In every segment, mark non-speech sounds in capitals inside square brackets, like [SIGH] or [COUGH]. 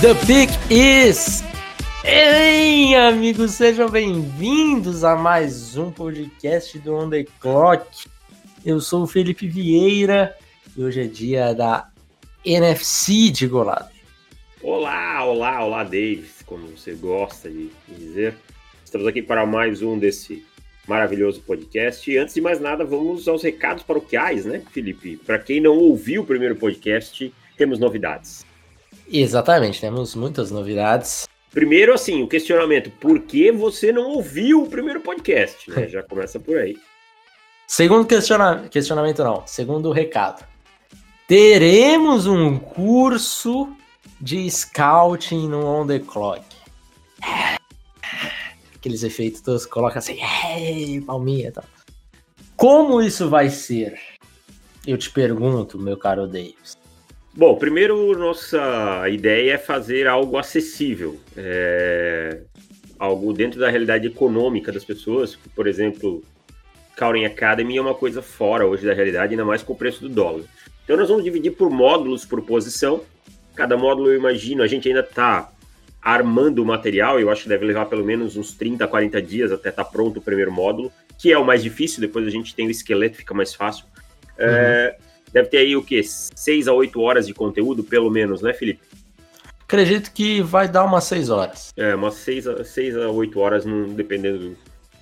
The pick is. Ei, amigos, sejam bem-vindos a mais um podcast do On The Clock. Eu sou o Felipe Vieira e hoje é dia da NFC de Golado. Olá, olá, olá, Davis, como você gosta de dizer. Estamos aqui para mais um desse maravilhoso podcast. E antes de mais nada, vamos aos recados paroquiais, né, Felipe? Para quem não ouviu o primeiro podcast, temos novidades. Exatamente, temos muitas novidades. Primeiro, assim, o questionamento: por que você não ouviu o primeiro podcast? Né? Já começa por aí. Segundo questiona questionamento, não. Segundo recado. Teremos um curso de scouting no On The Clock. Aqueles efeitos todos coloca assim, hey, palminha e tal. Como isso vai ser? Eu te pergunto, meu caro Davis. Bom, primeiro nossa ideia é fazer algo acessível, é, algo dentro da realidade econômica das pessoas. Por exemplo, Scouting Academy é uma coisa fora hoje da realidade, ainda mais com o preço do dólar. Então nós vamos dividir por módulos por posição. Cada módulo eu imagino, a gente ainda está armando o material, eu acho que deve levar pelo menos uns 30, 40 dias até estar tá pronto o primeiro módulo, que é o mais difícil, depois a gente tem o esqueleto, fica mais fácil. Uhum. É, Deve ter aí o quê? 6 a 8 horas de conteúdo, pelo menos, né, Felipe? Acredito que vai dar umas 6 horas. É, umas 6 a, 6 a 8 horas, dependendo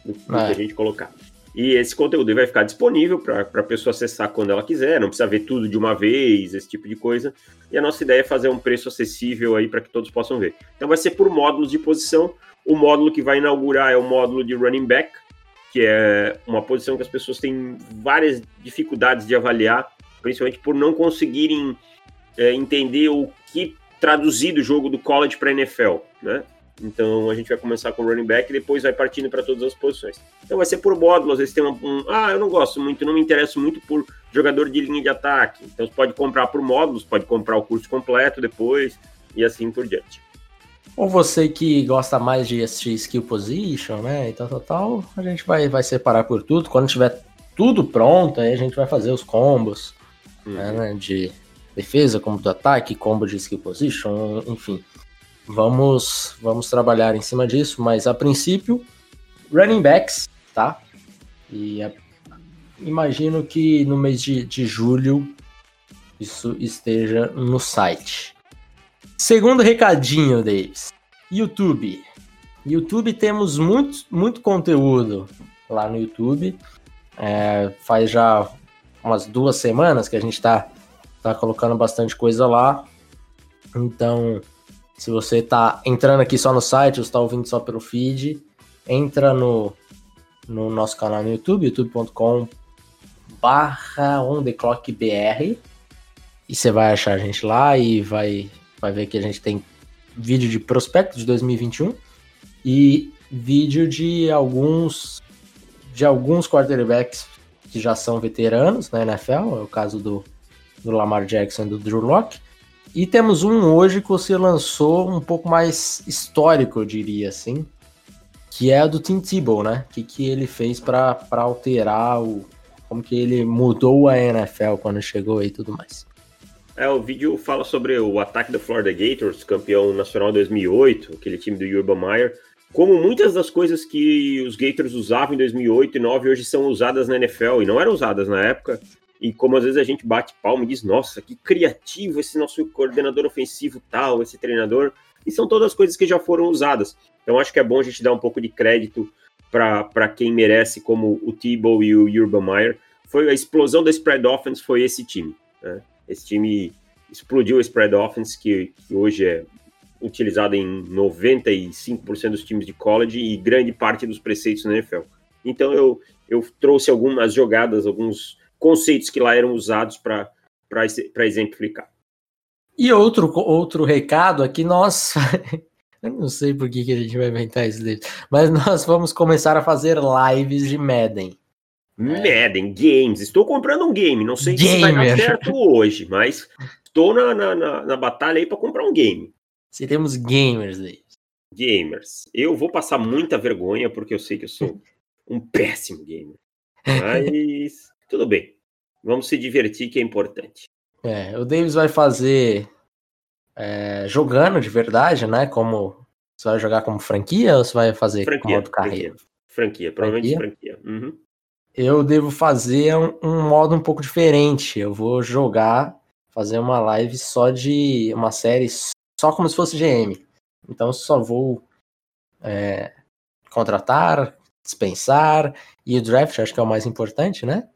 do, do, é. que a gente colocar. E esse conteúdo vai ficar disponível para a pessoa acessar quando ela quiser, não precisa ver tudo de uma vez, esse tipo de coisa. E a nossa ideia é fazer um preço acessível aí para que todos possam ver. Então vai ser por módulos de posição. O módulo que vai inaugurar é o módulo de running back, que é uma posição que as pessoas têm várias dificuldades de avaliar principalmente por não conseguirem é, entender o que traduzir do jogo do college para NFL, né? Então a gente vai começar com running back e depois vai partindo para todas as posições. Então vai ser por módulo, às vezes tem um, ah, eu não gosto muito, não me interesso muito por jogador de linha de ataque. Então você pode comprar por módulos, pode comprar o curso completo depois e assim por diante. Ou você que gosta mais de assistir skill position, né, e tal, tal, tal, a gente vai, vai separar por tudo. Quando tiver tudo pronto, aí a gente vai fazer os combos, uhum. né, de defesa, como do ataque, combo de skill position, enfim. Vamos, vamos trabalhar em cima disso, mas a princípio, running backs, tá? E a, imagino que no mês de, de julho isso esteja no site. Segundo recadinho, Davis. YouTube. YouTube temos muito, muito conteúdo lá no YouTube. É, faz já umas duas semanas que a gente tá, tá colocando bastante coisa lá. Então, se você tá entrando aqui só no site ou está ouvindo só pelo feed, entra no, no nosso canal no YouTube, youtube.com barra ontheclockbr e você vai achar a gente lá e vai, vai ver que a gente tem vídeo de prospecto de 2021 e vídeo de alguns de alguns quarterbacks que já são veteranos na NFL, é o caso do, do Lamar Jackson e do Drew Locke. E temos um hoje que você lançou um pouco mais histórico, eu diria assim, que é do Tim Tebow, né? O que, que ele fez para alterar o. Como que ele mudou a NFL quando chegou e tudo mais. É, o vídeo fala sobre o ataque do Florida Gators, campeão nacional 2008, aquele time do Urban Meyer como muitas das coisas que os Gators usavam em 2008 e 2009 hoje são usadas na NFL e não eram usadas na época. E como às vezes a gente bate palma e diz, nossa, que criativo esse nosso coordenador ofensivo tal, esse treinador. E são todas coisas que já foram usadas. Então acho que é bom a gente dar um pouco de crédito para quem merece, como o Tebow e o Urban Meyer. Foi a explosão da spread offense foi esse time. Né? Esse time explodiu a spread offense, que, que hoje é utilizada em 95% dos times de college e grande parte dos preceitos na NFL. Então eu, eu trouxe algumas jogadas, alguns conceitos que lá eram usados para exemplificar. E outro, outro recado aqui, nós [LAUGHS] Eu não sei por que, que a gente vai inventar isso dele. Mas nós vamos começar a fazer lives de Madden. Madden, games. Estou comprando um game. Não sei se vai dar certo hoje, mas estou na, na, na, na batalha aí para comprar um game. Seremos gamers aí. Gamers. Eu vou passar muita vergonha porque eu sei que eu sou [LAUGHS] um péssimo gamer. Mas tudo bem. Vamos se divertir, que é importante. É, o Davis vai fazer é, jogando de verdade, né? Como você vai jogar como franquia ou você vai fazer franquia, modo carreira? Franquia, franquia provavelmente franquia. franquia. Uhum. Eu devo fazer um, um, modo um pouco diferente. Eu vou jogar, fazer uma live só de uma série, só como se fosse GM. Então só vou é, contratar, dispensar e o draft, acho que é o mais importante, né?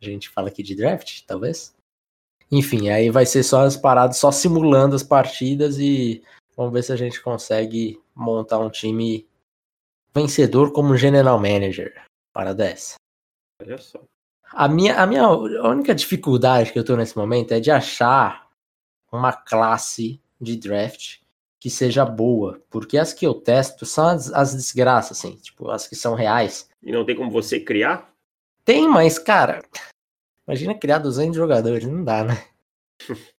A gente fala aqui de draft, talvez. Enfim, aí vai ser só as paradas, só simulando as partidas e vamos ver se a gente consegue montar um time vencedor como general manager. Para dessa. Olha só. A minha, a minha a única dificuldade que eu tô nesse momento é de achar uma classe de draft que seja boa, porque as que eu testo são as, as desgraças, assim, tipo, as que são reais. E não tem como você criar? Tem, mas, cara, Imagina criar 200 jogadores, não dá, né? [LAUGHS]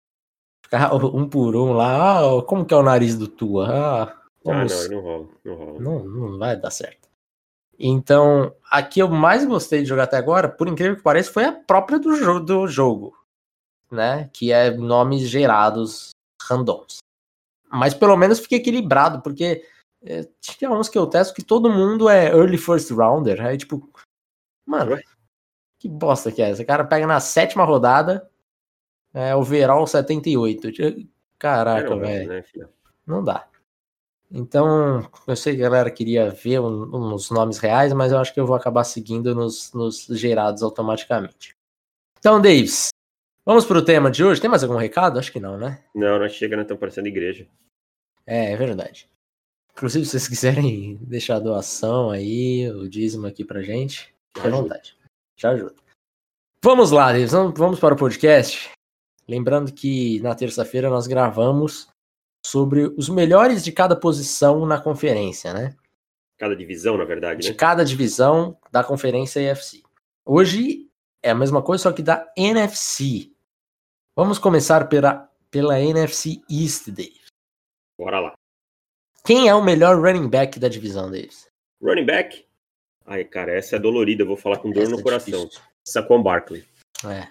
Ficar um por um lá, ah, como que é o nariz do Tua? Ah, vamos... ah não, não rola, não rola. Não, não vai dar certo. Então, a que eu mais gostei de jogar até agora, por incrível que pareça, foi a própria do, jo do jogo, né? Que é nomes gerados randoms. Mas pelo menos fiquei equilibrado, porque é, tinha uns que eu testo que todo mundo é early first rounder. Aí, tipo, mano, que bosta que é essa? O cara pega na sétima rodada, é, overall 78. Caraca, velho. Né, não dá. Então, eu sei que a galera queria ver um, uns nomes reais, mas eu acho que eu vou acabar seguindo nos, nos gerados automaticamente. Então, Davis, vamos pro tema de hoje. Tem mais algum recado? Acho que não, né? Não, nós chega, né? Estão parecendo igreja. É, é verdade. Inclusive, se vocês quiserem deixar a doação aí, o dízimo aqui pra gente, fique à vontade já ajuda. Vamos lá, Davis, vamos para o podcast. Lembrando que na terça-feira nós gravamos sobre os melhores de cada posição na conferência, né? Cada divisão, na verdade, de né? cada divisão da conferência EFC. Hoje é a mesma coisa, só que da NFC. Vamos começar pela, pela NFC East, Davis. Bora lá. Quem é o melhor running back da divisão, Davis? Running back? Ai, cara, essa é dolorida, eu vou falar com dor essa no é coração. Difícil. Saquon Barkley. É.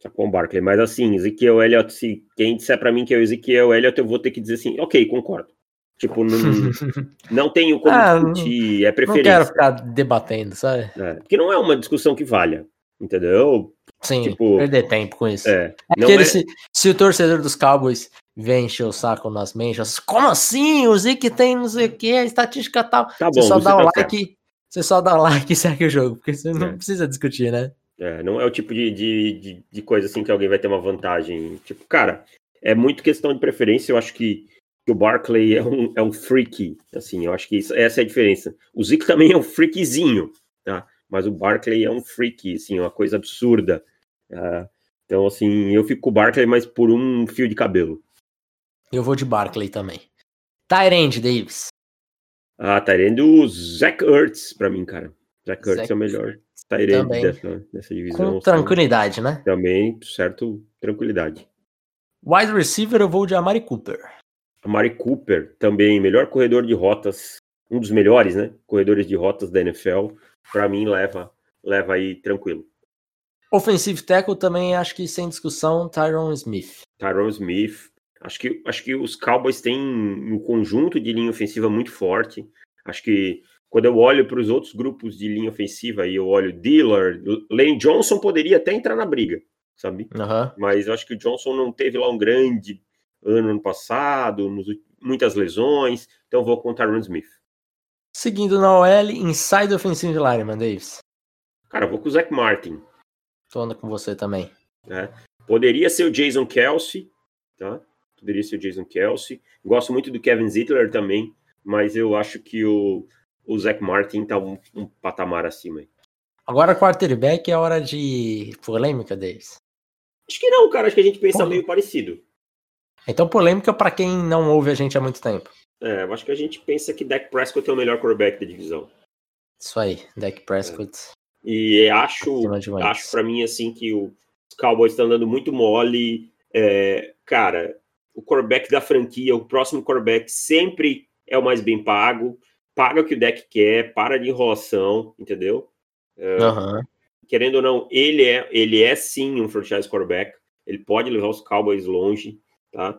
Saquon Barkley. Mas assim, Ezequiel Elliott, se quem disser para mim que é o Ezequiel Elliott, eu vou ter que dizer assim, ok, concordo. Tipo, não, [LAUGHS] não tenho como ah, discutir, é preferência. Não quero ficar debatendo, sabe? É, porque não é uma discussão que valha, entendeu? Sim, tipo, perder tempo com isso. É, é, é... Se, se, o torcedor dos Cowboys vem encher o saco nas mentions, como assim? O Zeke tem não sei o que, a estatística tal. Tá bom, você só dá o tá like, certo você só dá like e segue o jogo, porque você não é. precisa discutir, né? É, não é o tipo de, de, de, de, coisa assim que alguém vai ter uma vantagem. Tipo, cara, é muito questão de preferência. Eu acho que, que o Barclay é um, é um freak, assim, eu acho que isso, essa é a diferença. O Zeke também é um freakzinho, tá? Mas o Barclay é um freak, assim, uma coisa absurda. Uh, então, assim, eu fico com o Barclay, mas por um fio de cabelo. Eu vou de Barclay também. Tyrande, Davis. Ah, Tyrande o Zach Ertz pra mim, cara. Zach Ertz Zach... é o melhor Tyrande dessa, dessa divisão. Com tranquilidade, né? Também, certo, tranquilidade. Wide receiver eu vou de Amari Cooper. Amari Cooper, também melhor corredor de rotas, um dos melhores, né? Corredores de rotas da NFL. Para mim, leva, leva aí tranquilo. Offensive tackle também acho que sem discussão, Tyron Smith. Tyron Smith, Acho que, acho que os Cowboys têm um conjunto de linha ofensiva muito forte. Acho que quando eu olho para os outros grupos de linha ofensiva e eu olho Dillard, Lane Johnson poderia até entrar na briga, sabe? Uhum. Mas eu acho que o Johnson não teve lá um grande ano ano passado, muitas lesões, então vou com o Tyron Smith. Seguindo na OL, inside offensive lineman, Davis. Cara, eu vou com o Zach Martin. Tô andando com você também. É. Poderia ser o Jason Kelsey, tá? poderia ser o Jason Kelsey. Gosto muito do Kevin Zittler também, mas eu acho que o, o Zach Martin tá um, um patamar acima. Agora, quarterback é hora de polêmica deles. Acho que não, cara. Acho que a gente pensa meio parecido. Então, polêmica para quem não ouve a gente há muito tempo. É, eu acho que a gente pensa que Dak Prescott é o melhor quarterback da divisão. Isso aí, Dak Prescott. E acho, acho para mim assim que o, os Cowboys estão dando muito mole. É, cara, o quarterback da franquia, o próximo quarterback sempre é o mais bem pago. Paga o que o deck quer, para de enrolação, entendeu? Uhum. Querendo ou não, ele é, ele é sim um franchise quarterback. Ele pode levar os Cowboys longe, tá?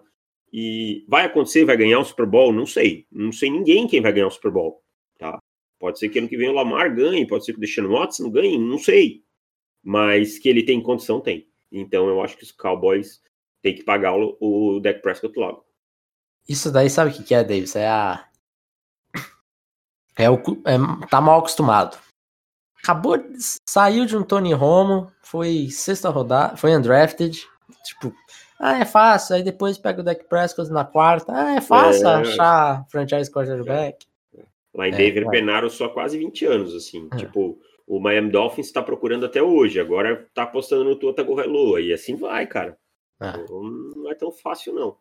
E vai acontecer, vai ganhar o Super Bowl? Não sei. Não sei ninguém quem vai ganhar o Super Bowl, tá? Pode ser que ano que vem o Lamar ganhe, pode ser que o Deshaun Watson ganhe, não sei. Mas que ele tem condição, tem. Então eu acho que os Cowboys têm que pagar o, o Dak Prescott logo. Isso daí sabe o que, que é, Davis? É a. É o. É, tá mal acostumado. Acabou. Saiu de um Tony Romo, foi sexta rodada, foi undrafted. Tipo, ah, é fácil. Aí depois pega o Dak Prescott na quarta. Ah, é fácil é, achar franchise quarterback. É. Lá em é, Denver, penaram só quase 20 anos, assim. É. Tipo, o Miami Dolphins está procurando até hoje. Agora tá apostando no Tua Tagovailoa. E assim vai, cara. É. Não é tão fácil, não.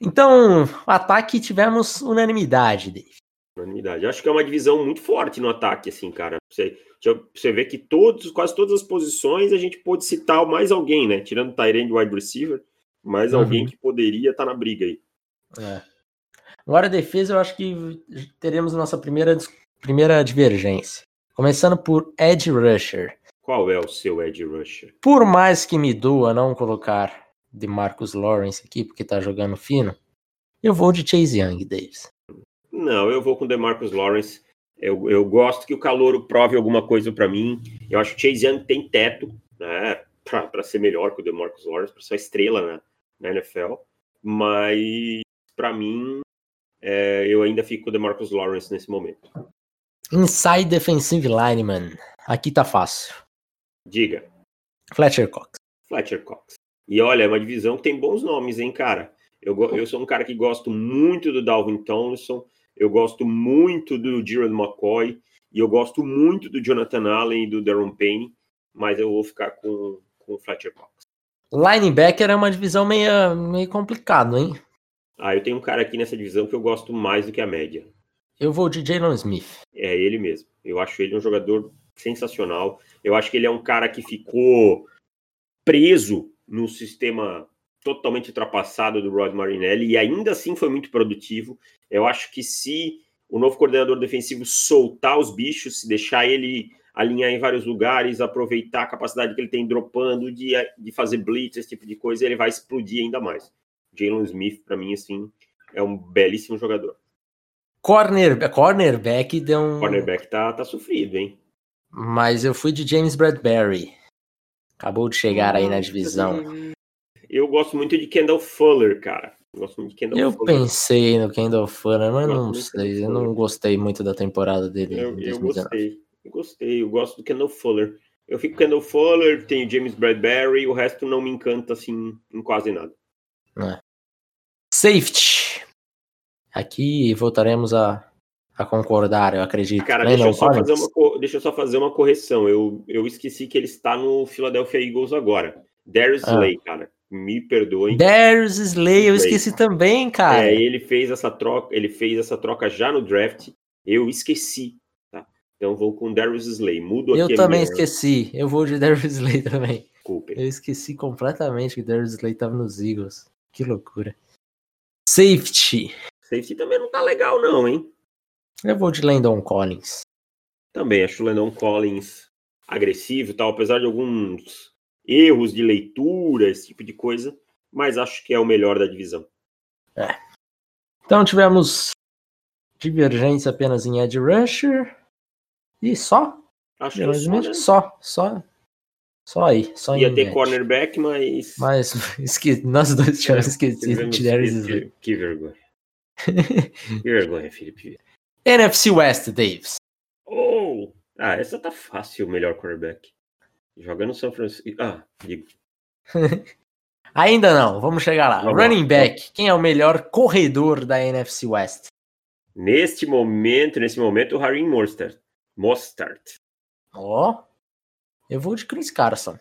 Então, ataque tivemos unanimidade, Dave. Unanimidade. Acho que é uma divisão muito forte no ataque, assim, cara. Você, você vê que todos, quase todas as posições a gente pode citar mais alguém, né? Tirando o Tyrande wide receiver, mais uhum. alguém que poderia estar tá na briga aí. É. Agora, a defesa, eu acho que teremos nossa primeira, primeira divergência. Começando por Ed Rusher. Qual é o seu Ed Rusher? Por mais que me doa não colocar de Marcus Lawrence aqui, porque tá jogando fino, eu vou de Chase Young, Davis. Não, eu vou com DeMarcus Lawrence. Eu, eu gosto que o Calouro prove alguma coisa para mim. Eu acho que Chase Young tem teto, né, para ser melhor que o DeMarcus Lawrence, para ser uma estrela na, na NFL. Mas para mim, é, eu ainda fico com o DeMarcus Lawrence nesse momento. Inside Defensive Lineman. Aqui tá fácil. Diga. Fletcher Cox. Fletcher Cox. E olha, é uma divisão que tem bons nomes, hein, cara. Eu, eu sou um cara que gosto muito do Dalvin Tomlinson, eu gosto muito do Jared McCoy, e eu gosto muito do Jonathan Allen e do Darren Payne, mas eu vou ficar com, com o Fletcher Cox. Linebacker é uma divisão meio, meio complicado, hein? Ah, eu tenho um cara aqui nessa divisão que eu gosto mais do que a média. Eu vou de Jalen Smith. É ele mesmo. Eu acho ele um jogador sensacional. Eu acho que ele é um cara que ficou preso no sistema totalmente ultrapassado do Rod Marinelli e ainda assim foi muito produtivo. Eu acho que se o novo coordenador defensivo soltar os bichos, se deixar ele alinhar em vários lugares, aproveitar a capacidade que ele tem dropando, de, de fazer blitz, esse tipo de coisa, ele vai explodir ainda mais. Jalen Smith, para mim, assim, é um belíssimo jogador. Corner, cornerback deu um. Cornerback tá, tá sofrido, hein? Mas eu fui de James Bradbury. Acabou de chegar aí na divisão. Eu gosto muito de Kendall Fuller, cara. Eu gosto muito de Kendall eu Fuller. pensei no Kendall Fuller, mas não sei. Eu não gostei muito da temporada dele. Eu, eu gostei. Eu gostei. Eu gosto do Kendall Fuller. Eu fico com Kendall Fuller, tenho James Bradbury, o resto não me encanta assim em quase nada. É. Safety. Aqui voltaremos a a concordar, eu acredito. Cara, deixa eu, só fazer uma, deixa eu só fazer uma correção. Eu, eu esqueci que ele está no Philadelphia Eagles agora. Darius ah. Slay, cara. Me perdoem. Darius Slay, eu esqueci também, cara. É, ele fez essa troca, ele fez essa troca já no draft. Eu esqueci, tá? Então vou com Darius Slay. Mudo eu aqui. Eu também esqueci. Eu vou de Darius Slay também. Desculpe. Eu esqueci completamente que Darius Slay estava nos Eagles. Que loucura. Safety. Safety também não tá legal, não, hein? Eu vou de Landon Collins. Também acho o Landon Collins agressivo, tal, apesar de alguns erros de leitura, esse tipo de coisa, mas acho que é o melhor da divisão. É. Então tivemos divergência apenas em Ed Rusher e só? Acho que é só, né? só, só, só aí. Só Ia ter cornerback, mas. Mas esque... nós dois é, esquecido de que, vergonha. [LAUGHS] que vergonha, Felipe. NFC West, Davis. Oh! Ah, essa tá fácil, o melhor quarterback. Joga no São Francisco. Ah, digo. [LAUGHS] Ainda não, vamos chegar lá. Vamos Running lá. back, quem é o melhor corredor da NFC West? Neste momento, nesse momento, o Harry Mostert. Mostert. Ó, oh, eu vou de Chris Carson.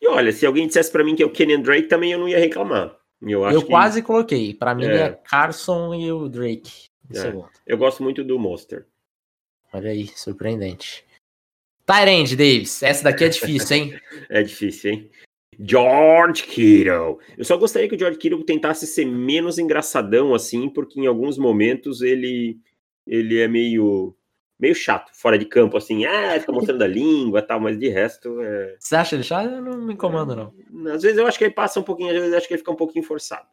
E olha, se alguém dissesse para mim que é o Kenyon Drake, também eu não ia reclamar. Eu, eu que... quase coloquei. Para mim é. é. Carson e o Drake. É. Eu gosto muito do Monster. Olha aí, surpreendente. Tyrande, Davis. Essa daqui é difícil, hein? [LAUGHS] é difícil, hein? George Kittle. Eu só gostaria que o George Kittle tentasse ser menos engraçadão assim, porque em alguns momentos ele ele é meio meio chato, fora de campo, assim, ah, [LAUGHS] fica mostrando a língua e tal, mas de resto. É... Você acha ele chato? Eu não me incomoda, não. Às vezes eu acho que ele passa um pouquinho, às vezes eu acho que ele fica um pouquinho forçado.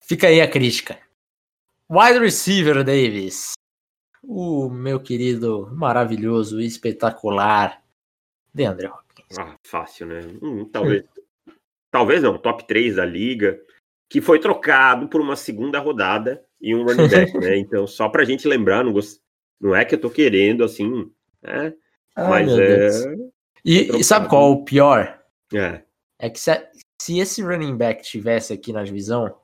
Fica aí a crítica. Wide receiver, Davis. O meu querido, maravilhoso, espetacular, DeAndre Hopkins. Ah, fácil, né? Hum, talvez. [LAUGHS] talvez não, top 3 da liga, que foi trocado por uma segunda rodada e um running back, [LAUGHS] né? Então, só pra gente lembrar, não gost... Não é que eu tô querendo, assim, né? Ai, mas é. E, e, sabe qual é o pior? É. É que se, se esse running back tivesse aqui na divisão,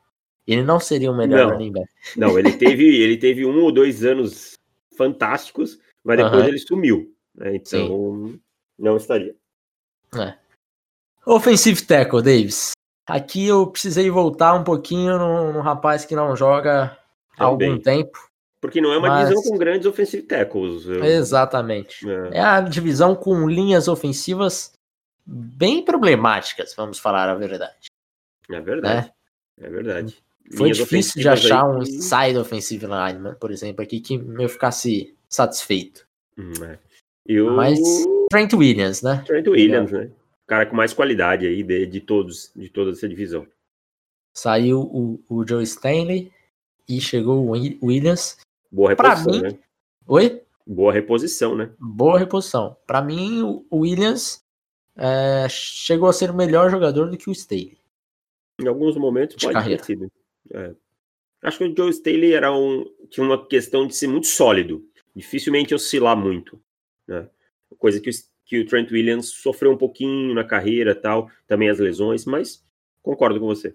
ele não seria o melhor não, running back. Não, ele [LAUGHS] teve, ele teve um ou dois anos fantásticos, mas depois ele sumiu. Né? Então, Sim. não estaria. É. Offensive tackle, Davis. Aqui eu precisei voltar um pouquinho no, no rapaz que não joga há algum tempo. Porque não é uma Mas... divisão com grandes offensive tackles. Eu... Exatamente. É. é. a divisão com linhas ofensivas bem problemáticas, vamos falar a verdade. É verdade. É, é verdade. Foi linhas difícil de achar aí... um side offensive lineman, por exemplo, aqui que eu ficasse satisfeito. Hum, é. Eu... Mas Trent Williams, né? Trent Williams, né? O cara com mais qualidade aí de, de todos, de toda essa divisão. Saiu o, o Joe Stanley e chegou o Williams. Boa reposição, mim... né? Oi? Boa reposição, né? Boa reposição. Para mim, o Williams é, chegou a ser o melhor jogador do que o Staley. Em alguns momentos de pode carreira. ter sido. É. Acho que o Joe Staley era um, tinha uma questão de ser muito sólido, dificilmente oscilar muito. Né? Coisa que o, que o Trent Williams sofreu um pouquinho na carreira tal, também as lesões, mas concordo com você.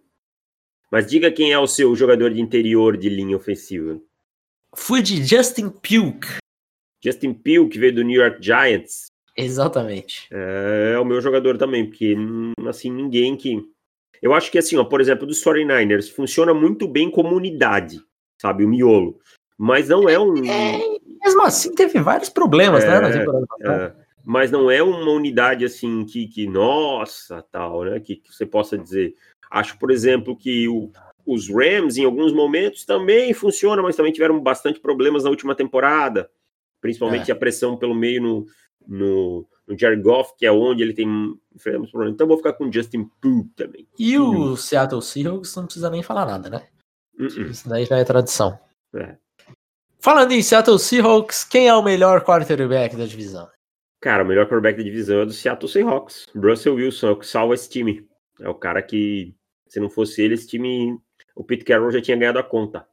Mas diga quem é o seu jogador de interior de linha ofensiva. Fui de Justin Pugh. Justin Pugh, que veio do New York Giants. Exatamente. É, é, o meu jogador também, porque, assim, ninguém que... Eu acho que, assim, ó, por exemplo, dos 49ers, funciona muito bem como unidade, sabe, o miolo. Mas não é um... É, mesmo assim, teve vários problemas, né, é, né, na temporada passada. É, mas não é uma unidade, assim, que, que nossa, tal, né, que, que você possa dizer... Acho, por exemplo, que o, os Rams, em alguns momentos, também funciona, mas também tiveram bastante problemas na última temporada, principalmente é. a pressão pelo meio no, no, no Jared Goff, que é onde ele tem problemas. Então vou ficar com Justin Pugh também. E o Seattle Seahawks não precisa nem falar nada, né? Uh -uh. Isso daí já é tradição. É. Falando em Seattle Seahawks, quem é o melhor quarterback da divisão? Cara, o melhor quarterback da divisão é do Seattle Seahawks. Russell Wilson é o que salva esse time. É o cara que, se não fosse ele, esse time o Pete Carroll já tinha ganhado a conta.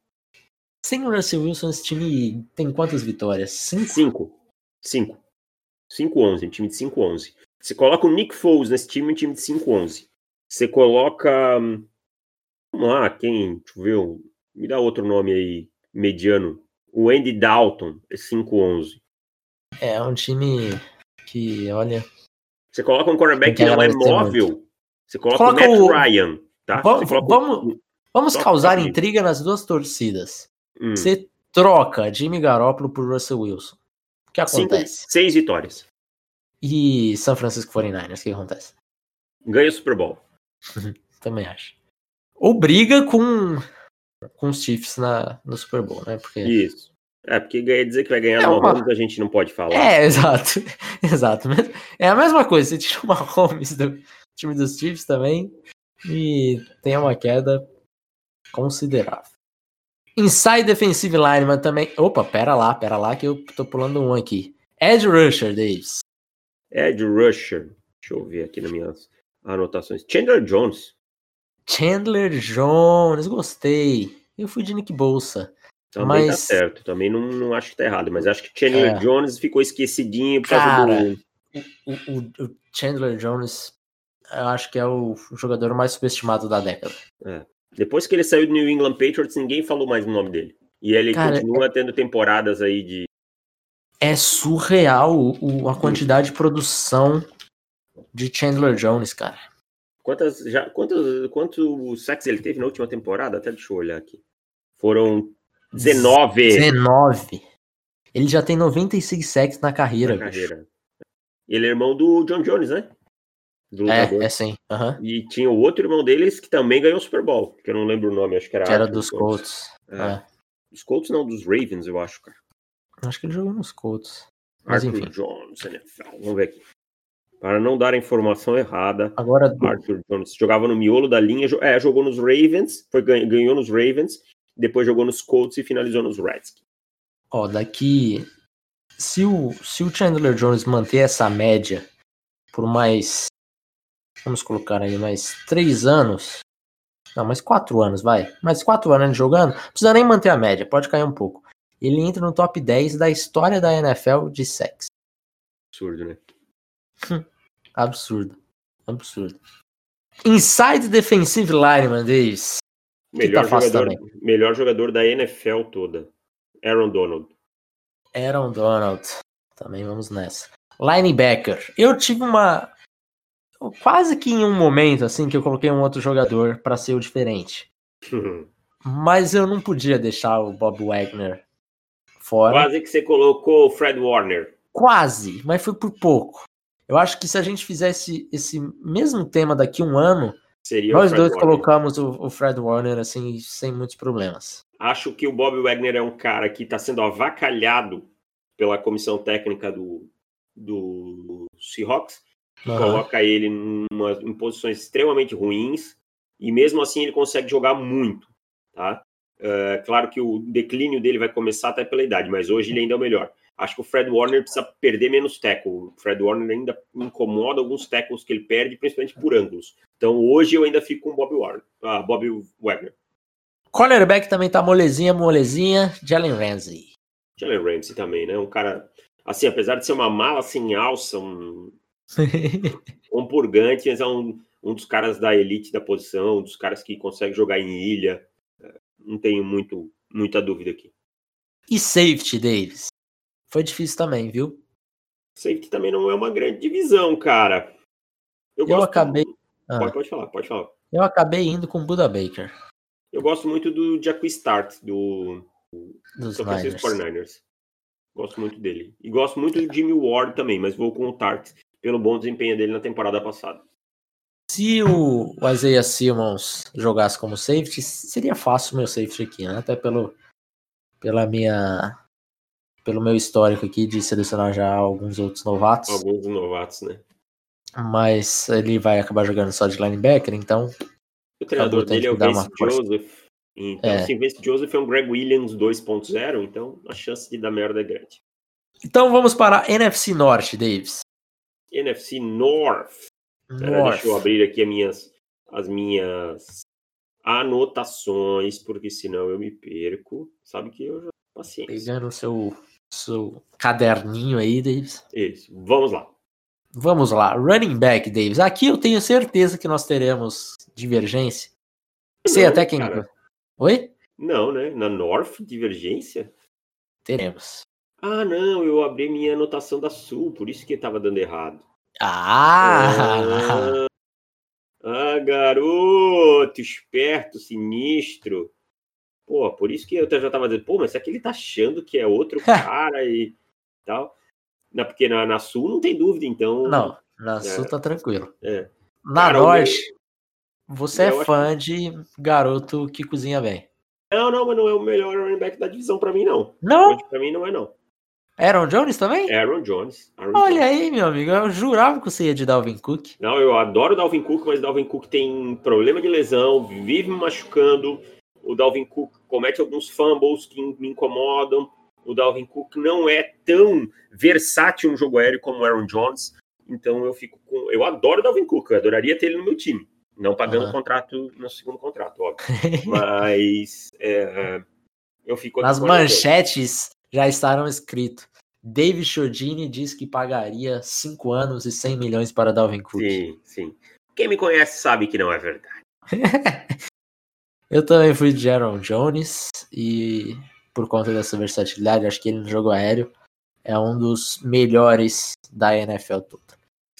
Sem o Russell Wilson, esse time tem quantas vitórias? Cinco? Cinco. Cinco. 5-11, um time de 5-11. Você coloca o Nick Foles nesse time, um time de 5-11. Você coloca. Vamos lá, quem? Deixa eu ver. Me dá outro nome aí, mediano. O Andy Dalton, é 5-11. É, um time que, olha. Você coloca um quarterback que não é móvel. Muito. Você coloca, coloca o Matt o... Ryan, tá? Vamos, vamos, Vamos causar intriga nas duas torcidas. Hum. Você troca Jimmy Garoppolo por Russell Wilson. O que acontece? Cinco, seis vitórias. E São Francisco 49ers, o que acontece? Ganha o Super Bowl. [LAUGHS] Também acho. Ou briga com, com os Chiefs na, no Super Bowl, né? Porque... Isso. É, porque dizer que vai ganhar é uma... a gente não pode falar. É, [LAUGHS] exato. Exato. É a mesma coisa. Você tira uma Mahomes do time dos Chiefs também e tem uma queda considerável. Inside Defensive Lineman também. Opa, pera lá, pera lá que eu tô pulando um aqui. Ed Rusher, Davis. Ed Rusher. Deixa eu ver aqui nas minhas anotações. Chandler Jones. Chandler Jones, gostei. Eu fui de Nick Bolsa. Também tá mas... tá certo, também não, não acho que tá errado, mas acho que Chandler é. Jones ficou esquecidinho por causa Cara, do. O, o, o, Chandler Jones, eu acho que é o jogador mais subestimado da década. É. Depois que ele saiu do New England Patriots, ninguém falou mais o no nome dele. E ele Cara, continua é... tendo temporadas aí de. É surreal o, a quantidade de produção de Chandler Jones, cara. Quantas, já, quantos, quantos sacks ele teve na última temporada? Até deixa eu olhar aqui. Foram 19. 19. Ele já tem 96 sacks na carreira. Na carreira. Ele é irmão do John Jones, né? Do é, é sim. Uhum. E tinha o outro irmão deles que também ganhou o Super Bowl, que eu não lembro o nome, acho que era. Que era dos Colts. É. é. Dos Colts não, dos Ravens, eu acho, cara. Acho que ele jogou nos Colts. Mas Arthur enfim. Jones, NFL. Vamos ver aqui. Para não dar a informação errada. Agora. Arthur Jones jogava no miolo da linha. É, jogou nos Ravens, foi, ganhou nos Ravens, depois jogou nos Colts e finalizou nos Redskins. Ó, daqui. Se o, se o Chandler Jones manter essa média por mais. Vamos colocar aí mais três anos. Não, mais quatro anos, vai. Mais quatro anos jogando. Não precisa nem manter a média, pode cair um pouco. Ele entra no top 10 da história da NFL de sexo. Absurdo, né? Absurdo. Absurdo. Inside Defensive Lineman, Davis. Melhor, tá jogador, melhor jogador da NFL toda. Aaron Donald. Aaron Donald. Também vamos nessa. Linebacker. Eu tive uma. Quase que em um momento, assim, que eu coloquei um outro jogador para ser o diferente. [LAUGHS] Mas eu não podia deixar o Bob Wagner fora. Quase que você colocou o Fred Warner. Quase, mas foi por pouco. Eu acho que se a gente fizesse esse mesmo tema daqui a um ano, Seria nós dois Warner. colocamos o, o, Fred Warner assim, sem muitos problemas. Acho que o Bob Wagner é um cara que está sendo avacalhado pela comissão técnica do, do Seahawks. Uhum. Coloca ele numa, em posições extremamente ruins e mesmo assim ele consegue jogar muito, tá? Uh, claro que o declínio dele vai começar até pela idade, mas hoje ele ainda é o melhor. Acho que o Fred Warner precisa perder menos tackle. O Fred Warner ainda incomoda alguns tackles que ele perde, principalmente por ângulos. Então hoje eu ainda fico com o Bob Warner, ah, Bob Wagner. Cornerback também tá molezinha, molezinha. Jalen Ramsey. Jalen Ramsey também, né? Um cara, assim, apesar de ser uma mala sem alça, um, [LAUGHS] um purgante, é um, um dos caras da elite da posição, um dos caras que consegue jogar em ilha. É, não tenho muito, muita dúvida aqui. E safety, Davis? Foi difícil também, viu? Safety também não é uma grande divisão, cara. Eu, eu acabei. Ah. Pode, pode, falar, pode falar. Eu acabei indo com o Buda Baker. Eu gosto muito do Jackie Start, do Dos São Francisco 49ers. Gosto muito dele. E gosto muito do Jimmy Ward também, mas vou com o Tart pelo bom desempenho dele na temporada passada. Se o Isaiah Simmons jogasse como safety, seria fácil o meu safety aqui, né? Até pelo, pela minha pelo meu histórico aqui de selecionar já alguns outros novatos. Alguns novatos, né? Mas ele vai acabar jogando só de linebacker, então. O treinador dele é o Vince Joseph. Então, é. assim, Vince Joseph é um Greg Williams 2.0, então a chance de dar merda é grande. Então vamos para a NFC Norte, Davis. NFC North. Pera, deixa eu abrir aqui as minhas, as minhas anotações, porque senão eu me perco. Sabe que eu já paciência. Pegando o seu seu caderninho aí, Davis. Isso, vamos lá. Vamos lá, running back, Davis. Aqui eu tenho certeza que nós teremos divergência. Sei até quem. Cara. Oi? Não, né? Na North, divergência? Teremos. Ah, não, eu abri minha anotação da Sul, por isso que estava dando errado. Ah! ah! Ah, garoto, esperto, sinistro. Pô, por isso que eu já tava dizendo, pô, mas será que ele tá achando que é outro [LAUGHS] cara e tal? Não, porque na, na Sul não tem dúvida, então. Não, na é, Sul tá tranquilo. É. Na cara, Norte, você é fã acho... de garoto que cozinha bem. Não, não, mas não é o melhor running back da divisão pra mim, não. Não? Pra mim não é, não. Aaron Jones também? Aaron Jones. Aaron Olha Jones. aí, meu amigo. Eu jurava que você ia de Dalvin Cook. Não, eu adoro Dalvin Cook, mas Dalvin Cook tem problema de lesão, vive me machucando. O Dalvin Cook comete alguns fumbles que me incomodam. O Dalvin Cook não é tão versátil no jogo aéreo como o Aaron Jones. Então eu fico com. Eu adoro o Dalvin Cook, eu adoraria ter ele no meu time. Não pagando uhum. contrato no segundo contrato, óbvio. [LAUGHS] Mas é, eu fico Nas manchetes já estaram escrito. David Chodini diz que pagaria 5 anos e 100 milhões para Dalvin Cook. Sim, sim. Quem me conhece sabe que não é verdade. [LAUGHS] Eu também fui de Aaron Jones e por conta dessa versatilidade, acho que ele no jogo aéreo é um dos melhores da NFL toda.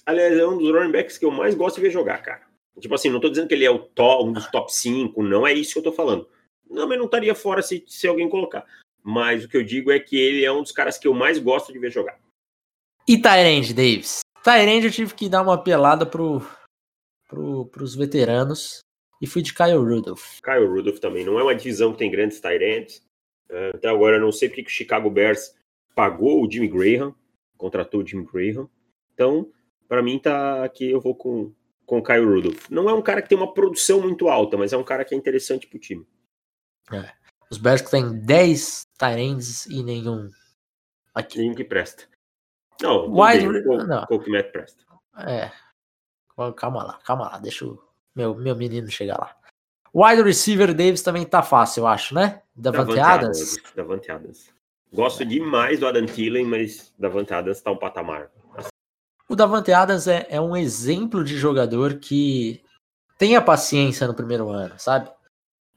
Aliás, é um dos running backs que eu mais gosto de ver jogar, cara. Tipo assim, não tô dizendo que ele é o top, um dos top 5, não é isso que eu tô falando. Não, mas não estaria fora se, se alguém colocar. Mas o que eu digo é que ele é um dos caras que eu mais gosto de ver jogar. E Tyrande, Davis? Tyrande eu tive que dar uma pelada pro, pro, pros veteranos e fui de Kyle Rudolph. Kyle Rudolph também. Não é uma divisão que tem grandes Tyrands. É, até agora eu não sei porque que o Chicago Bears pagou o Jimmy Graham, contratou o Jimmy Graham. Então, para mim tá aqui eu vou com com Kyle Rudolph. Não é um cara que tem uma produção muito alta, mas é um cara que é interessante pro time. É. Os Bears que tem 10 Tyrands e nenhum aqui. Nenhum que presta. Não, Wide... Bem, não. Matt presta. É. Calma lá, calma lá, deixa o meu, meu menino chegar lá. Wide receiver Davis também tá fácil, eu acho, né? Davante Adams. Davante Adams. Gosto é. demais do Adam Thielen, mas Davante Adams tá um patamar. O Davante Adams é, é um exemplo de jogador que tem a paciência no primeiro ano, sabe?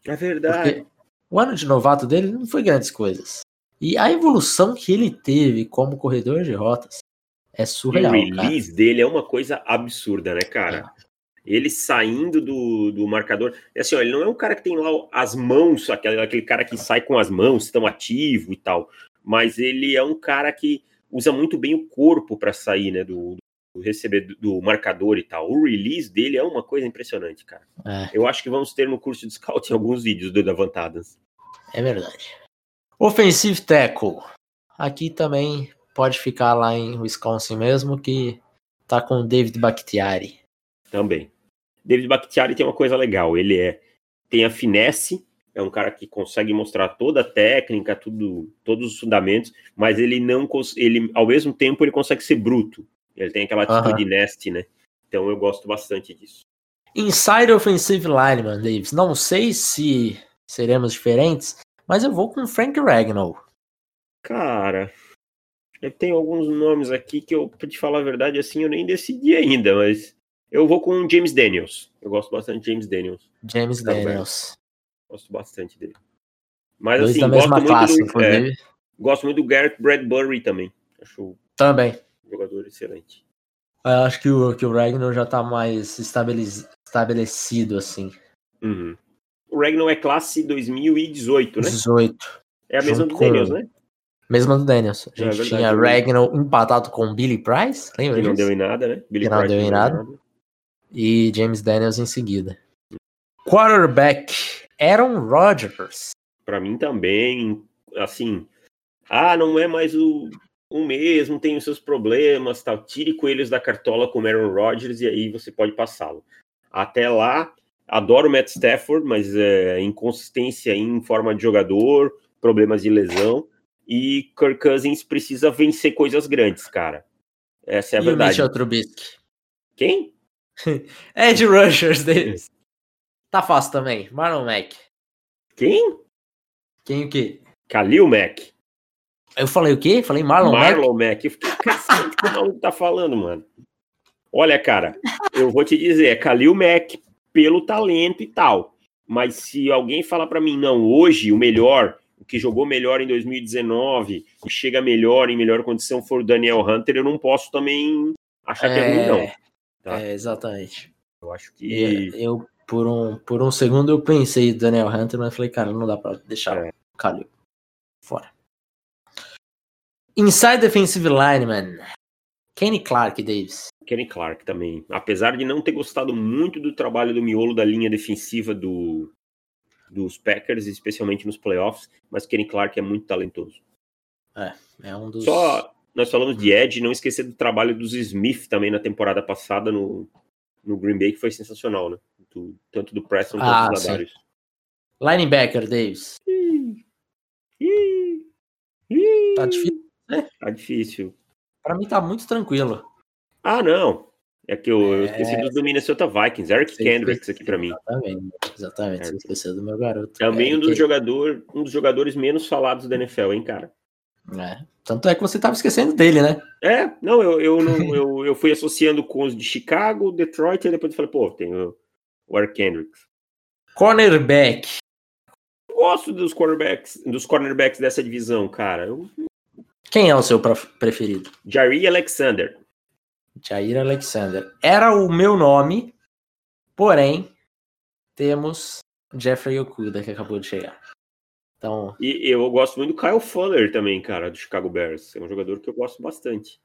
É verdade. Porque o ano de novato dele não foi grandes coisas. E a evolução que ele teve como corredor de rotas é surreal. E o release cara. dele é uma coisa absurda, né, cara? É. Ele saindo do, do marcador. É assim, ó, ele não é um cara que tem lá as mãos, aquele, aquele cara que sai com as mãos, tão ativo e tal. Mas ele é um cara que usa muito bem o corpo para sair, né, do, do receber do marcador e tal. O release dele é uma coisa impressionante, cara. É. Eu acho que vamos ter no curso de scout [LAUGHS] alguns vídeos do Davantadas. É verdade. Offensive tackle. Aqui também pode ficar lá em Wisconsin mesmo, que tá com o David Bakhtiari. Também. David Bakhtiari tem uma coisa legal, ele é tem a finesse, é um cara que consegue mostrar toda a técnica, tudo, todos os fundamentos, mas ele não ele ao mesmo tempo ele consegue ser bruto. Ele tem aquela atitude uh -huh. nest, né? Então eu gosto bastante disso. Inside Offensive Lineman, Davis. Não sei se seremos diferentes, mas eu vou com Frank Ragnall. Cara, eu tenho alguns nomes aqui que eu, pra te falar a verdade, assim, eu nem decidi ainda, mas eu vou com James Daniels. Eu gosto bastante de James Daniels. James tá Daniels. Gosto bastante dele. Mas Dois assim, gosto muito, classe, do, é, gosto muito do Garrett Bradbury também. Acho também. Jogador excelente. Eu acho que o, que o Ragnar já tá mais estabelecido, assim. Uhum. O Ragnar é classe 2018, né? 18. É a mesma do Daniels, né? Mesma do Daniels. A é gente é tinha Ragnar empatado com Billy Price, lembra Que não deu em nada, né? Billy que não Price deu em nada. nada. E James Daniels em seguida. Quarterback, Aaron Rodgers. Para mim também, assim, ah, não é mais o, o mesmo, tem os seus problemas, tal. Tire coelhos da cartola com Aaron Rodgers e aí você pode passá-lo. Até lá, adoro o Matt Stafford, mas é, inconsistência em forma de jogador, problemas de lesão. E Kirk Cousins precisa vencer coisas grandes, cara. Essa é a e verdade. O Mitchell Trubisky. Quem? [LAUGHS] Ed Rushers deles. Tá fácil também. Marlon Mack. Quem? Quem o quê? Khalil Mack. Eu falei o quê? Falei Marlon, Marlon Mack. Mack. Eu fiquei cacete que o maluco tá falando, mano. Olha, cara, eu vou te dizer, é Khalil Mack pelo talento e tal. Mas se alguém falar para mim, não, hoje o melhor, o que jogou melhor em 2019 e chega melhor, em melhor condição for o Daniel Hunter, eu não posso também achar é... que é ruim, não. Tá? É, exatamente. Eu acho que. Eu, por um, por um segundo, eu pensei Daniel Hunter, mas falei, cara, não dá pra deixar é. o Khalil fora. Inside Defensive Lineman. Kenny Clark, Davis. Kenny Clark também. Apesar de não ter gostado muito do trabalho do miolo da linha defensiva do, dos Packers, especialmente nos playoffs, mas Kenny Clark é muito talentoso. É, é um dos. Só nós falamos de Ed, não esquecer do trabalho dos Smith também na temporada passada no, no Green Bay, que foi sensacional, né? Do, tanto do Preston quanto ah, do Ladarius. Linebacker, Davis. tá difícil é. Tá difícil. Para mim tá muito tranquilo. Ah, não. É que eu, é... eu esqueci do, do Minnesota Vikings, Eric Você Kendricks aqui para mim. Exatamente, exatamente. Você esqueceu do meu garoto. Também um dos, jogador, um dos jogadores menos falados da NFL, hein, cara? É. Tanto é que você tava esquecendo dele, né? É, não, eu, eu, não, eu, eu fui associando com os de Chicago, Detroit, e depois eu falei, pô, tem o, o Eric Kendricks. Cornerback. Eu gosto dos cornerbacks, dos cornerbacks dessa divisão, cara. Eu quem é o seu preferido? Jair Alexander. Jair Alexander. Era o meu nome Porém, temos Jeffrey Okuda, que acabou de chegar. Então... E eu gosto muito do Kyle Fuller também, cara, do Chicago Bears. É um jogador que eu gosto bastante.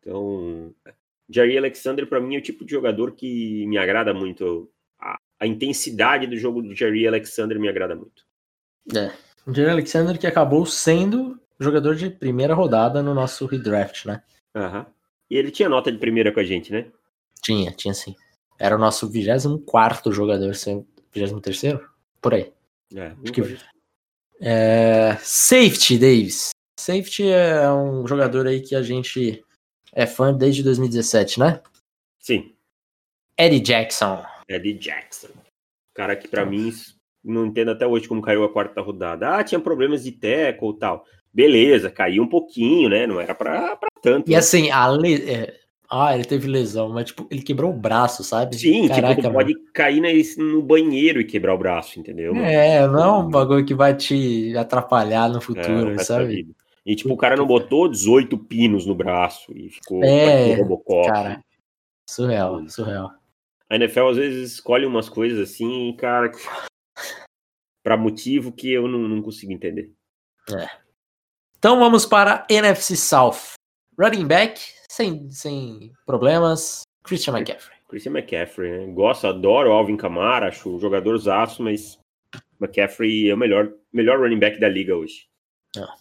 Então, Jerry Alexander, para mim, é o tipo de jogador que me agrada muito. A, a intensidade do jogo do Jerry Alexander me agrada muito. É. O Jerry Alexander que acabou sendo jogador de primeira rodada no nosso redraft, né? Aham. E ele tinha nota de primeira com a gente, né? Tinha, tinha sim. Era o nosso 24 jogador, 23? Por aí. É, Acho que... é... Safety, Davis. Safety é um jogador aí que a gente é fã desde 2017, né? Sim. Eddie Jackson. Eddie Jackson. Cara que para mim não entendo até hoje como caiu a quarta rodada. Ah, tinha problemas de teco ou tal. Beleza, caiu um pouquinho, né? Não era pra, pra tanto. E né? assim, a le... É... Ah, ele teve lesão, mas tipo, ele quebrou o braço, sabe? Sim, Caraca, tipo, pode cair no banheiro e quebrar o braço, entendeu? É, não é um bagulho que vai te atrapalhar no futuro, é, sabe? E tipo, o cara não botou 18 pinos no braço e ficou é, Robocop. Cara, surreal, surreal. A NFL às vezes escolhe umas coisas assim, cara, [LAUGHS] para motivo que eu não, não consigo entender. É. Então vamos para NFC South. Running back, sem, sem problemas, Christian McCaffrey. Christian McCaffrey, né? Gosto, adoro Alvin Kamara, acho jogador zaço, mas McCaffrey é o melhor, melhor running back da liga hoje. Ah.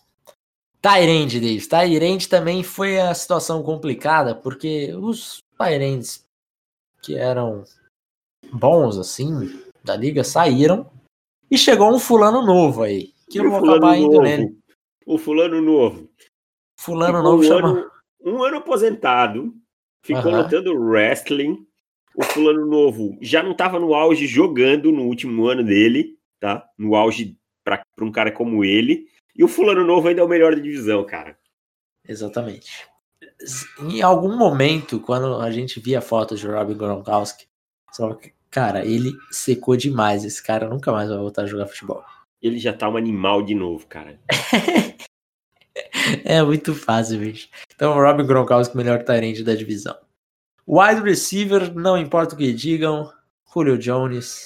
Tyrande, Davis. Tyrande também foi a situação complicada, porque os Tyrands que eram bons, assim, da liga, saíram e chegou um fulano novo aí. Que eu vou acabar indo novo. nele. O fulano novo. Fulano ficou novo um chama. Ano, um ano aposentado. Ficou uhum. lutando wrestling. O fulano novo já não estava no auge jogando no último ano dele, tá? No auge para um cara como ele. E o fulano novo ainda é o melhor da divisão, cara. Exatamente. Em algum momento, quando a gente via fotos de Rob Gronkowski, só que Cara, ele secou demais. Esse cara nunca mais vai voltar a jogar futebol. Ele já tá um animal de novo, cara. [LAUGHS] é muito fácil, bicho. Então, Robin Gronkowski, melhor tarente da divisão. Wide receiver, não importa o que digam. Julio Jones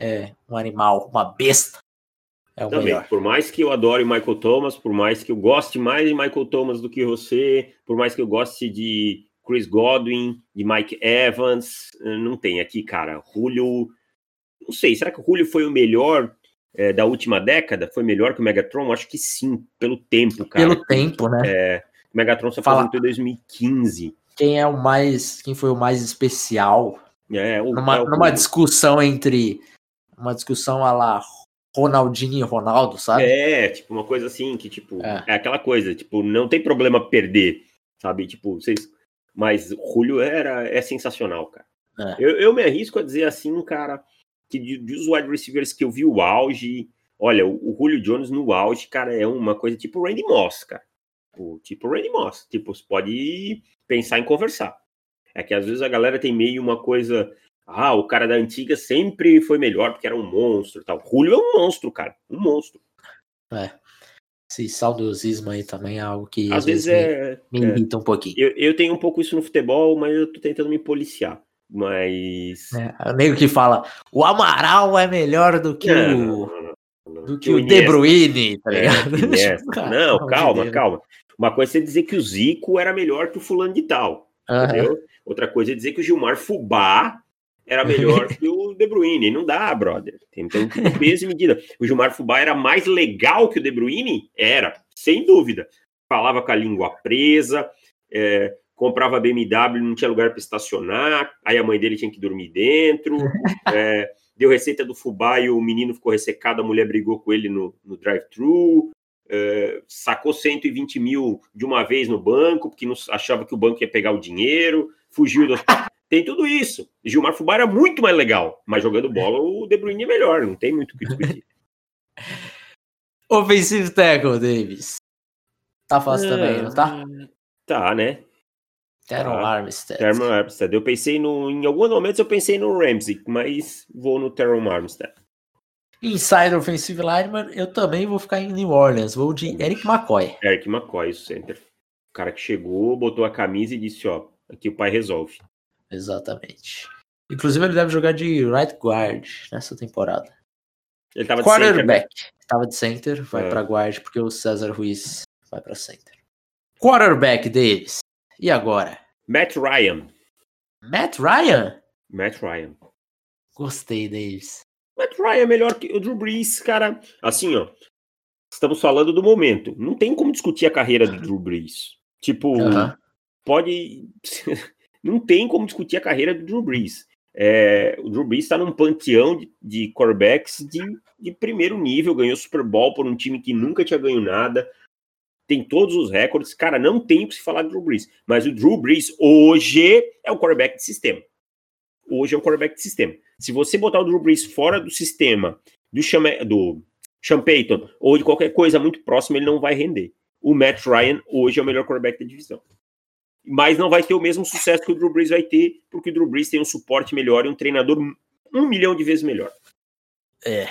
é um animal, uma besta. É o Também, melhor. por mais que eu adore Michael Thomas, por mais que eu goste mais de Michael Thomas do que você, por mais que eu goste de Chris Godwin, de Mike Evans, eh, não tem aqui, cara. Julio, não sei, será que o Julio foi o melhor é, da última década? Foi melhor que o Megatron? Acho que sim, pelo tempo, cara. Pelo tempo, né? É, o Megatron só Fala. aposentou em 2015. Quem é o mais, quem foi o mais especial? É, o, numa, é o, numa discussão entre uma discussão a lá Ronaldinho e Ronaldo, sabe? É, tipo uma coisa assim que tipo é, é aquela coisa, tipo não tem problema perder, sabe? Tipo vocês mas Julio era, é sensacional, cara. É. Eu, eu, me arrisco a dizer assim, cara, que de, de os wide receivers que eu vi o auge, olha, o, o Julio Jones no auge, cara, é uma coisa tipo Randy Moss, cara. O, tipo Randy Moss. Tipo, você pode pensar em conversar. É que às vezes a galera tem meio uma coisa. Ah, o cara da antiga sempre foi melhor porque era um monstro tal. Julio é um monstro, cara. Um monstro. É esse saudosismo aí também é algo que às, às vezes, vezes, é, me, me é. irrita um pouquinho. Eu, eu, tenho um pouco isso no futebol, mas eu tô tentando me policiar. Mas. É, meio que fala: o Amaral é melhor do que não, o. Não, não, do que o, o De Bruyne, tá é, ligado? É, [LAUGHS] não, calma, calma. Uma coisa é dizer que o Zico era melhor que o fulano de tal. Entendeu? Outra coisa é dizer que o Gilmar Fubá era melhor [LAUGHS] que o De Bruyne. Não dá, brother. Então, peso e medida. O Gilmar Fubá era mais legal que o De Bruyne? Era, sem dúvida. Falava com a língua presa, é, comprava BMW, não tinha lugar para estacionar, aí a mãe dele tinha que dormir dentro. [LAUGHS] É, deu receita do Fubá e o menino ficou ressecado, a mulher brigou com ele no, no drive-thru. É, sacou 120 mil de uma vez no banco, porque não, achava que o banco ia pegar o dinheiro, fugiu do [LAUGHS] tem tudo isso. Gilmar Fubá era muito mais legal, mas jogando bola o De Bruyne é melhor, não tem muito o que discutir. [LAUGHS] Offensive tackle, Davis. Tá fácil é, também, não tá? Tá, né? Teron tá. Armstead. Teron Armstead. Eu pensei no. Em alguns momentos eu pensei no Ramsey, mas vou no Teron Armstead. Inside Offensive Lineman, eu também vou ficar em New Orleans. Vou de Eric McCoy. Eric McCoy, o center. O cara que chegou, botou a camisa e disse: Ó, aqui o pai resolve. Exatamente. Inclusive, ele deve jogar de right guard nessa temporada. Ele tava de Quarterback. center? Tava de center, vai É. pra guard, porque o César Ruiz vai pra center. Quarterback, Davis. E agora? Matt Ryan. Matt Ryan? Matt Ryan. Gostei, Davis. Matt Ryan é melhor que o Drew Brees, cara. Assim, ó. Estamos falando do momento. Não tem como discutir a carreira do Drew Brees. Tipo, Aham. pode. [LAUGHS] Não tem como discutir a carreira do Drew Brees. É, o Drew Brees está num panteão de, de quarterbacks de, de primeiro nível, ganhou Super Bowl por um time que nunca tinha ganho nada, tem todos os recordes. Cara, não tem o que se falar do Drew Brees. Mas o Drew Brees hoje é o quarterback de sistema. Hoje é o quarterback de sistema. Se você botar o Drew Brees fora do sistema do, Chame, do Sean ou de qualquer coisa muito próxima, ele não vai render. O Matt Ryan hoje é o melhor quarterback da divisão mas não vai ter o mesmo sucesso que o Drew Brees vai ter, porque o Drew Brees tem um suporte melhor e um treinador um milhão de vezes melhor. É.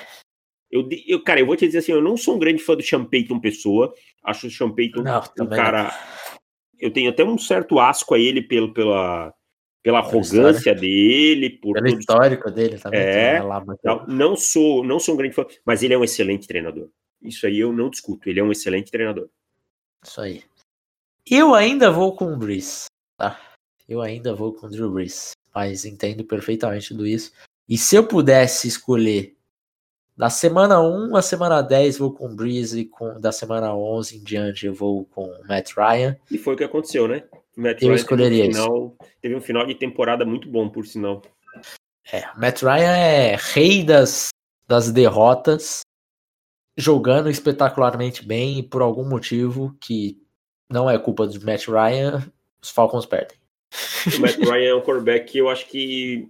Eu, eu, cara, eu vou te dizer assim, eu não sou um grande fã do Sean Payton pessoa, acho o Sean Payton Não, um cara... Eu tenho até um certo asco a ele pelo, pela, pela arrogância dele, por Pelo tudo histórico dele também. É, lá, Não, não sou, não sou um grande fã, mas ele é um excelente treinador. Isso aí eu não discuto, ele é um excelente treinador. Isso aí. Eu ainda vou com o Brees, tá? Eu ainda vou com o Drew Brees, mas entendo perfeitamente tudo isso. E se eu pudesse escolher da semana 1 à semana 10 vou com o Brees e com, da semana 11 em diante eu vou com o Matt Ryan. E foi o que aconteceu, né? O Matt Eu Ryan escolheria teve um, final, teve um final de temporada muito bom, por sinal. É, Matt Ryan é rei das, das derrotas, jogando espetacularmente bem e por algum motivo que não é culpa do Matt Ryan, os Falcons perdem. O Matt Ryan é um quarterback que eu acho que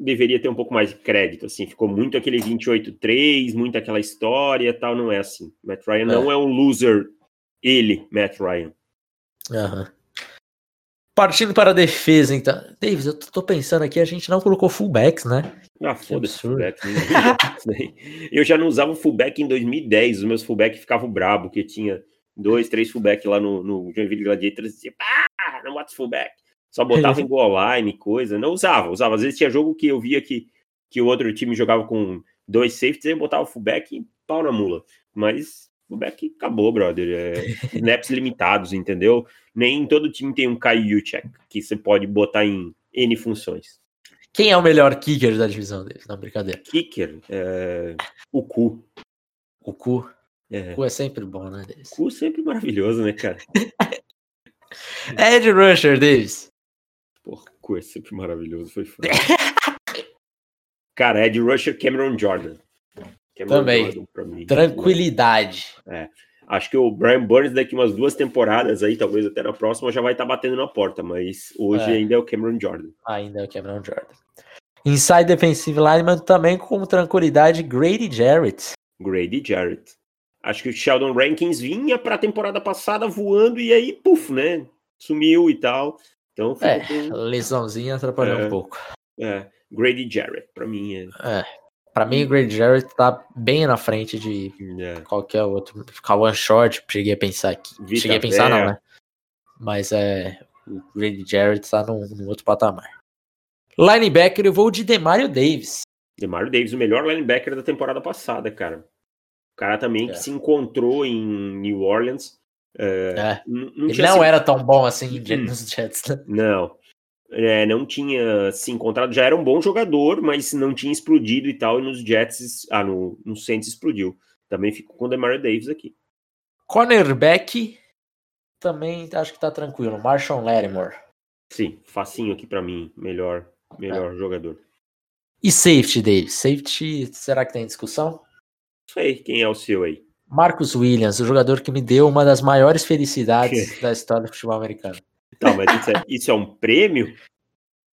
deveria ter um pouco mais de crédito, assim, ficou muito aquele 28-3, muito aquela história e tal, não é assim. Matt Ryan não é um loser, ele, Matt Ryan. Aham. Partindo para a defesa, então. Davis, eu tô pensando aqui, a gente não colocou fullbacks, né? Ah, foda-se, fullback. Daí. [LAUGHS] Eu já não usava fullback em 2010, os meus fullback ficavam brabo, porque tinha dois, três fullback lá no, no Joinville Gladiators e dizia, ah, não bota fullback. Só botava em goal line, coisa. Não usava, usava. Às vezes tinha jogo que eu via que, que o outro time jogava com dois safeties, eu botava fullback e pau na mula. Mas fullback acabou, brother. É, [LAUGHS] snaps limitados, entendeu? Nem todo time tem um Kai Juszczyk, que você pode botar em N funções. Quem é o melhor kicker da divisão dele? Não, brincadeira. Kicker, é, o cu. O Cu. É. O Cu é sempre bom, né, Davis? Cu sempre maravilhoso, né, cara? [LAUGHS] Ed Rusher, Davis. Cu é sempre maravilhoso, foi foda. [LAUGHS] cara, Ed Rusher, Cameron Jordan. Cameron Também. Jordan, pra mim. Tranquilidade. Acho que o Brian Burns daqui umas duas temporadas aí, talvez até na próxima, já vai estar batendo na porta, mas hoje É. ainda é o Cameron Jordan. Ainda é o Cameron Jordan. Inside Defensive Lineman também com tranquilidade, Grady Jarrett. Grady Jarrett. Acho que o Sheldon Rankins vinha pra temporada passada voando e aí, puf, né? Sumiu e tal. Então, É, com- lesãozinha atrapalhou É. um pouco. é, Grady Jarrett, pra mim é. É. Pra mim, o Grady Jarrett tá bem na frente de é. qualquer outro. Kawan Short, cheguei a pensar aqui. Vita cheguei a pensar, não, né? Mas é. O Grady Jarrett tá num, num outro patamar. Linebacker, eu vou de Demario Davis. Demario Davis, o melhor linebacker da temporada passada, cara. O cara também É. que se encontrou em New Orleans. É, É. não Ele não se- era tão bom assim Hum. nos Jets, né? Não. É, não tinha se encontrado. Já era um bom jogador, mas não tinha explodido e tal. E nos Jets, ah, no, no Saints explodiu. Também fico com o Demario Davis aqui. Cornerback, também acho que tá tranquilo. Marshall Lattimore. Sim, facinho aqui pra mim. Melhor, melhor jogador. E safety, Davis? Safety, será que tem discussão? Não sei quem é o seu aí. Marcus Williams, o jogador que me deu uma das maiores felicidades [LAUGHS] da história do futebol americano. Tá, mas isso é, isso é um prêmio?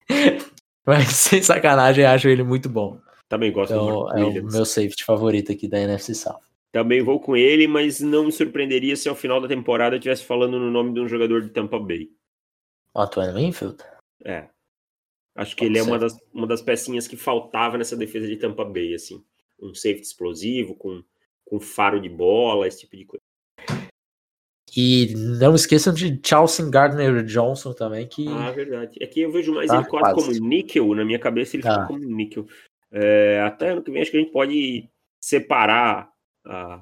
[LAUGHS] Mas sem sacanagem, eu acho ele muito bom. Também gosto do Então, Marcus é o Williams. meu safety favorito aqui da NFC South. Também vou com ele, mas não me surpreenderia se ao final da temporada eu estivesse falando no nome de um jogador de Tampa Bay. O Antoine Winfield? É. Acho que Pode ele é ser. uma das, uma das pecinhas que faltava nessa defesa de Tampa Bay, assim. Um safety explosivo, com, com faro de bola, esse tipo de coisa. E não esqueçam de Chelsea Gardner Johnson também, que. Ah, verdade. É que eu vejo mais tá, ele quase, quase, como níquel, na minha cabeça ele ah. fica como níquel. É, até ano que vem acho que a gente pode separar a,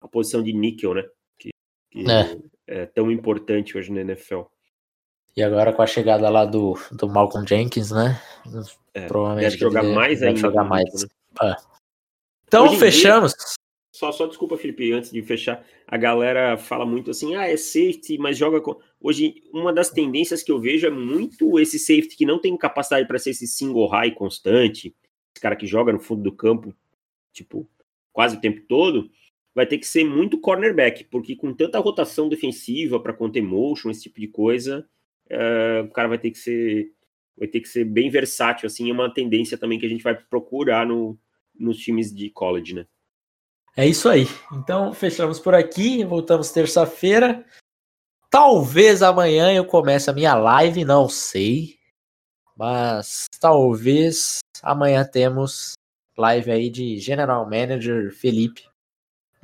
a posição de níquel, né? Que, que é. é. tão importante hoje na NFL. E agora com a chegada lá do, do Malcolm Jenkins, né? É, Provavelmente deve jogar mais ainda. Jogar mais. Né? É. Então fechamos. Dia, só, só desculpa, Felipe, antes de fechar, a galera fala muito assim, ah, é safety, mas joga com. Hoje, uma das tendências que eu vejo é muito esse safety que não tem capacidade para ser esse single high constante, esse cara que joga no fundo do campo, tipo, quase o tempo todo, vai ter que ser muito cornerback, porque com tanta rotação defensiva para conter motion, esse tipo de coisa, uh, o cara vai ter que ser vai ter que ser bem versátil, assim, é uma tendência também que a gente vai procurar no, nos times de college, né? É isso aí. Então, fechamos por aqui. Voltamos terça-feira. Talvez amanhã eu comece a minha live, não sei. Mas talvez amanhã temos live aí de General Manager Felipe.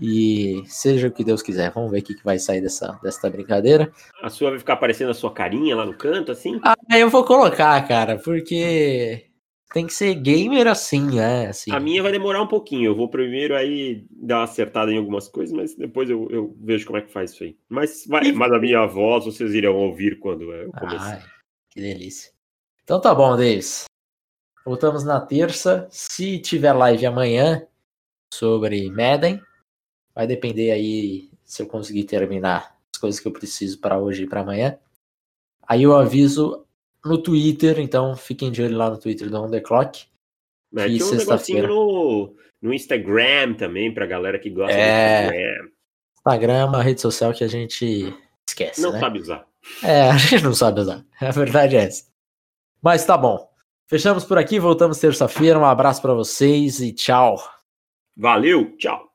E seja o que Deus quiser. Vamos ver o que vai sair dessa, dessa brincadeira. A sua vai ficar aparecendo a sua carinha lá no canto, assim? Ah, eu vou colocar, cara, porque tem que ser gamer assim, né? Assim. A minha vai demorar um pouquinho. Eu vou primeiro aí dar uma acertada em algumas coisas, mas depois eu, eu vejo como é que faz isso aí. Mas, vai, e... mas a minha voz vocês irão ouvir quando eu começar. Ai, que delícia. Então tá bom, Davis. Voltamos na terça. Se tiver live amanhã sobre Madden, vai depender aí se eu conseguir terminar as coisas que eu preciso para hoje e para amanhã. Aí eu aviso no Twitter, então fiquem de olho lá no Twitter do On The Clock. Tinha um negocinho no, no Instagram também, pra galera que gosta é... do Instagram. Instagram é uma rede social que a gente esquece, Não né? sabe usar. É, [LAUGHS] a gente não sabe usar. A verdade é essa. Mas tá bom. Fechamos por aqui, voltamos terça-feira. Um abraço para vocês e tchau. Valeu, tchau.